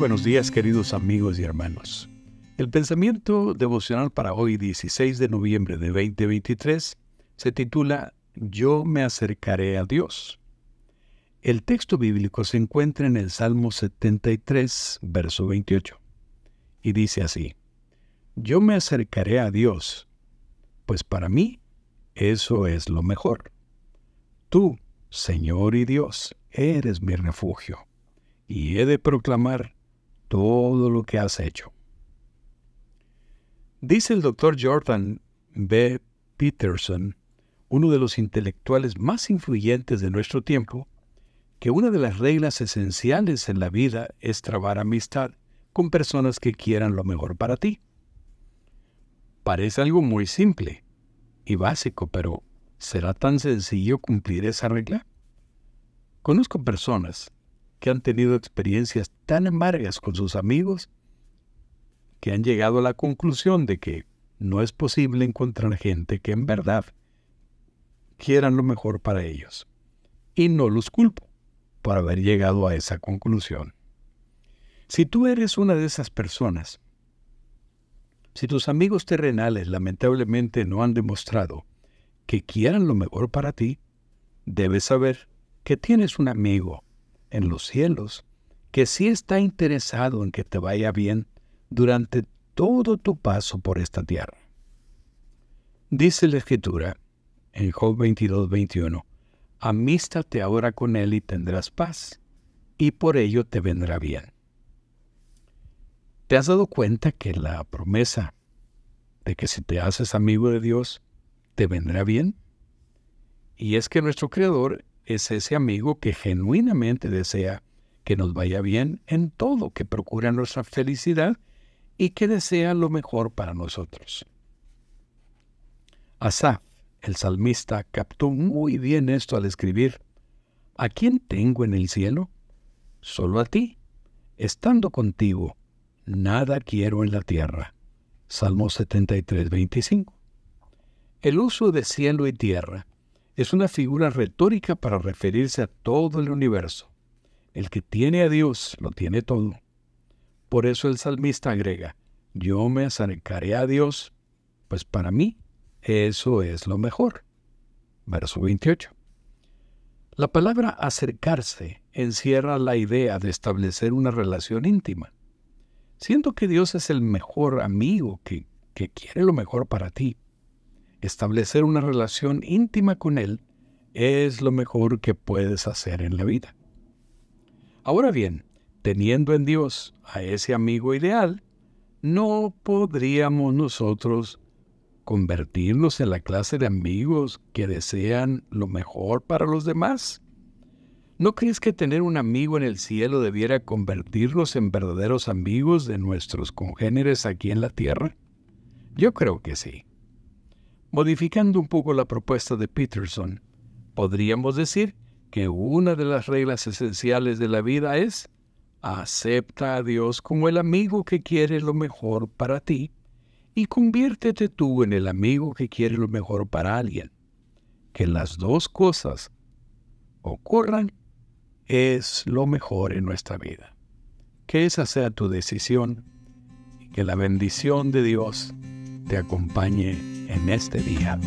buenos días queridos amigos y hermanos. El pensamiento devocional para hoy 16 de noviembre de 2023 se titula Yo me acercaré a Dios. El texto bíblico se encuentra en el Salmo 73, verso 28, y dice así, Yo me acercaré a Dios, pues para mí eso es lo mejor. Tú, Señor y Dios, eres mi refugio, y he de proclamar todo lo que has hecho. Dice el doctor Jordan B. Peterson, uno de los intelectuales más influyentes de nuestro tiempo, que una de las reglas esenciales en la vida es trabar amistad con personas que quieran lo mejor para ti. Parece algo muy simple y básico, pero ¿será tan sencillo cumplir esa regla? Conozco personas que han tenido experiencias tan amargas con sus amigos que han llegado a la conclusión de que no es posible encontrar gente que en verdad quieran lo mejor para ellos. Y no los culpo por haber llegado a esa conclusión. Si tú eres una de esas personas, si tus amigos terrenales lamentablemente no han demostrado que quieran lo mejor para ti, debes saber que tienes un amigo en los cielos que sí está interesado en que te vaya bien durante todo tu paso por esta tierra. Dice la Escritura en Job 22, 21, Amístate ahora con él y tendrás paz, y por ello te vendrá bien. ¿Te has dado cuenta que la promesa de que si te haces amigo de Dios, te vendrá bien? Y es que nuestro Creador es ese amigo que genuinamente desea que nos vaya bien en todo, que procura nuestra felicidad y que desea lo mejor para nosotros. Asaf, el salmista, captó muy bien esto al escribir, ¿A quién tengo en el cielo? Solo a ti. Estando contigo, nada quiero en la tierra. Salmo 73, 25. El uso de cielo y tierra es una figura retórica para referirse a todo el universo. El que tiene a Dios lo tiene todo. Por eso el salmista agrega, yo me acercaré a Dios, pues para mí eso es lo mejor. Verso 28. La palabra acercarse encierra la idea de establecer una relación íntima. Siento que Dios es el mejor amigo que, que quiere lo mejor para ti establecer una relación íntima con Él es lo mejor que puedes hacer en la vida. Ahora bien, teniendo en Dios a ese amigo ideal, no podríamos nosotros convertirnos en la clase de amigos que desean lo mejor para los demás. ¿No crees que tener un amigo en el cielo debiera convertirnos en verdaderos amigos de nuestros congéneres aquí en la tierra? Yo creo que sí. Modificando un poco la propuesta de Peterson, podríamos decir que una de las reglas esenciales de la vida es acepta a Dios como el amigo que quiere lo mejor para ti y conviértete tú en el amigo que quiere lo mejor para alguien. Que las dos cosas ocurran es lo mejor en nuestra vida. Que esa sea tu decisión y que la bendición de Dios te acompañe en este día.